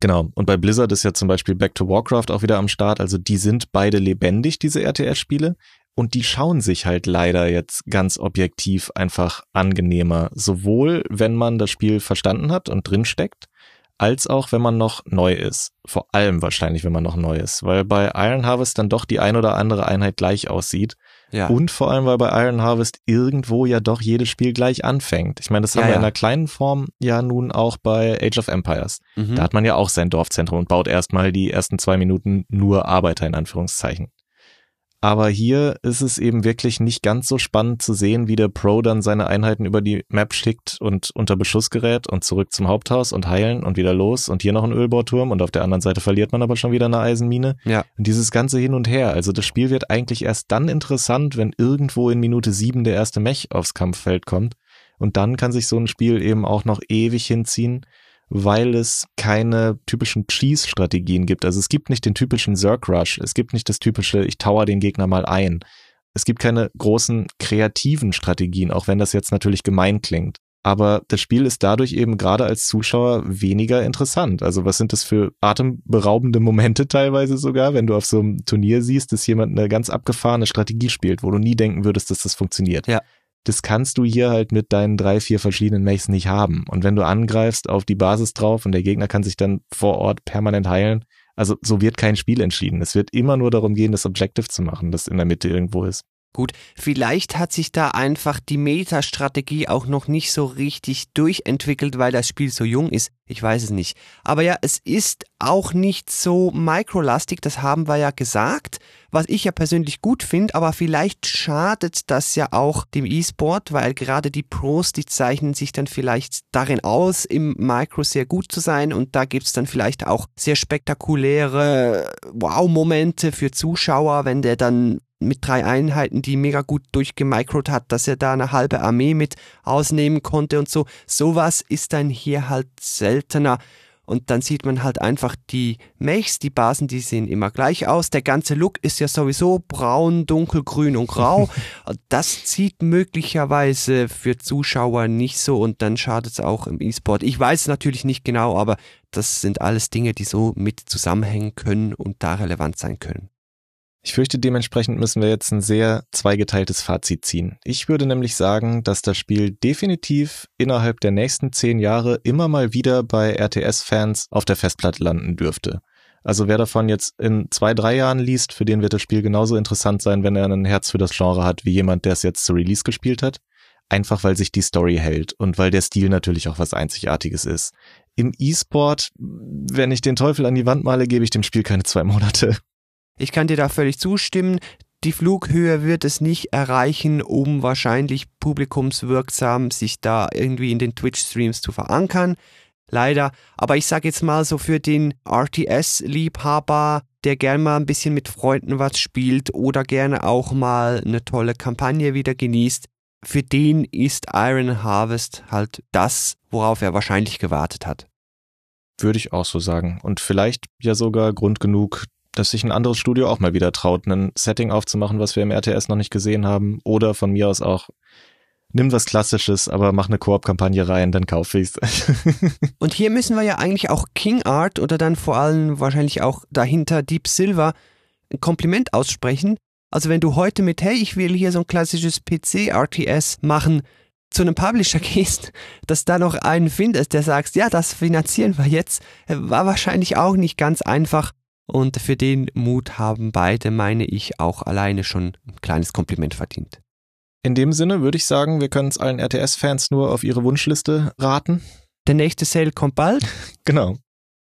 Genau. Und bei Blizzard ist ja zum Beispiel Back to Warcraft auch wieder am Start. Also die sind beide lebendig, diese RTS-Spiele. Und die schauen sich halt leider jetzt ganz objektiv einfach angenehmer. Sowohl, wenn man das Spiel verstanden hat und drinsteckt, als auch wenn man noch neu ist. Vor allem wahrscheinlich, wenn man noch neu ist, weil bei Iron Harvest dann doch die ein oder andere Einheit gleich aussieht. Ja. Und vor allem, weil bei Iron Harvest irgendwo ja doch jedes Spiel gleich anfängt. Ich meine, das haben ja, wir in einer kleinen Form ja nun auch bei Age of Empires. Mhm. Da hat man ja auch sein Dorfzentrum und baut erstmal die ersten zwei Minuten nur Arbeiter in Anführungszeichen. Aber hier ist es eben wirklich nicht ganz so spannend zu sehen, wie der Pro dann seine Einheiten über die Map schickt und unter Beschuss gerät und zurück zum Haupthaus und heilen und wieder los und hier noch ein Ölbohrturm und auf der anderen Seite verliert man aber schon wieder eine Eisenmine. Ja. Und dieses ganze Hin und Her. Also das Spiel wird eigentlich erst dann interessant, wenn irgendwo in Minute sieben der erste Mech aufs Kampffeld kommt Und dann kann sich so ein Spiel eben auch noch ewig hinziehen, weil es keine typischen Cheese-Strategien gibt. Also es gibt nicht den typischen Zerg Rush, es gibt nicht das typische, ich tower den Gegner mal ein. Es gibt keine großen kreativen Strategien, auch wenn das jetzt natürlich gemein klingt. Aber das Spiel ist dadurch eben gerade als Zuschauer weniger interessant. Also was sind das für atemberaubende Momente teilweise sogar, wenn du auf so einem Turnier siehst, dass jemand eine ganz abgefahrene Strategie spielt, wo du nie denken würdest, dass das funktioniert. Ja. Das kannst du hier halt mit deinen drei, vier verschiedenen Mechs nicht haben. Und wenn du angreifst auf die Basis drauf und der Gegner kann sich dann vor Ort permanent heilen, also so wird kein Spiel entschieden. Es wird immer nur darum gehen, das Objective zu machen, das in der Mitte irgendwo ist. Gut, vielleicht hat sich da einfach die Metastrategie auch noch nicht so richtig durchentwickelt, weil das Spiel so jung ist. Ich weiß es nicht. Aber ja, es ist auch nicht so microlastig, das haben wir ja gesagt, was ich ja persönlich gut finde, aber vielleicht schadet das ja auch dem E-Sport, weil gerade die Pros, die zeichnen sich dann vielleicht darin aus, im Micro sehr gut zu sein und da gibt's dann vielleicht auch sehr spektakuläre Wow-Momente für Zuschauer, wenn der dann mit drei Einheiten, die mega gut durchgemicrot hat, dass er da eine halbe Armee mit ausnehmen konnte und so. Sowas ist dann hier halt seltener. Und dann sieht man halt einfach die Mechs, die Basen, die sehen immer gleich aus. Der ganze Look ist ja sowieso braun, dunkelgrün und grau. Das zieht möglicherweise für Zuschauer nicht so und dann schadet es auch im E-Sport. Ich weiß es natürlich nicht genau, aber das sind alles Dinge, die so mit zusammenhängen können und da relevant sein können. Ich fürchte, dementsprechend müssen wir jetzt ein sehr zweigeteiltes Fazit ziehen. Ich würde nämlich sagen, dass das Spiel definitiv innerhalb der nächsten zehn Jahre immer mal wieder bei RTS-Fans auf der Festplatte landen dürfte. Also wer davon jetzt in zwei, drei Jahren liest, für den wird das Spiel genauso interessant sein, wenn er ein Herz für das Genre hat, wie jemand, der es jetzt zu Release gespielt hat. Einfach weil sich die Story hält und weil der Stil natürlich auch was Einzigartiges ist. Im E-Sport, wenn ich den Teufel an die Wand male, gebe ich dem Spiel keine zwei Monate. Ich kann dir da völlig zustimmen. Die Flughöhe wird es nicht erreichen, um wahrscheinlich publikumswirksam sich da irgendwie in den Twitch-Streams zu verankern. Leider. Aber ich sage jetzt mal so für den RTS-Liebhaber, der gern mal ein bisschen mit Freunden was spielt oder gerne auch mal eine tolle Kampagne wieder genießt, für den ist Iron Harvest halt das, worauf er wahrscheinlich gewartet hat. Würde ich auch so sagen. Und vielleicht ja sogar Grund genug, dass sich ein anderes Studio auch mal wieder traut, ein Setting aufzumachen, was wir im RTS noch nicht gesehen haben. Oder von mir aus auch, nimm was Klassisches, aber mach eine Koop-Kampagne rein, dann kauf ich's. Und hier müssen wir ja eigentlich auch King Art oder dann vor allem wahrscheinlich auch dahinter Deep Silver ein Kompliment aussprechen. Also wenn du heute mit, hey, ich will hier so ein klassisches PC-RTS machen, zu einem Publisher gehst, dass da noch einen findest, der sagt, ja, das finanzieren wir jetzt, war wahrscheinlich auch nicht ganz einfach. Und für den Mut haben beide, meine ich, auch alleine schon ein kleines Kompliment verdient. In dem Sinne würde ich sagen, wir können es allen RTS-Fans nur auf ihre Wunschliste raten. Der nächste Sale kommt bald. genau.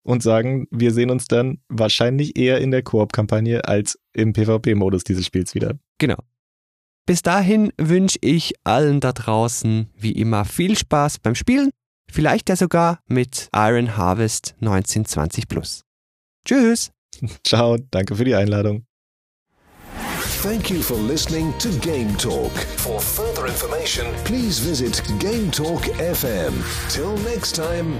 Und sagen, wir sehen uns dann wahrscheinlich eher in der Koop-Kampagne als im PvP-Modus dieses Spiels wieder. Genau. Bis dahin wünsche ich allen da draußen wie immer viel Spaß beim Spielen, vielleicht ja sogar mit Iron Harvest 1920 Plus. Tschüss! Ciao, danke für die Einladung. Thank you for listening to Game Talk. For further information, please visit Game Talk FM. Till next time.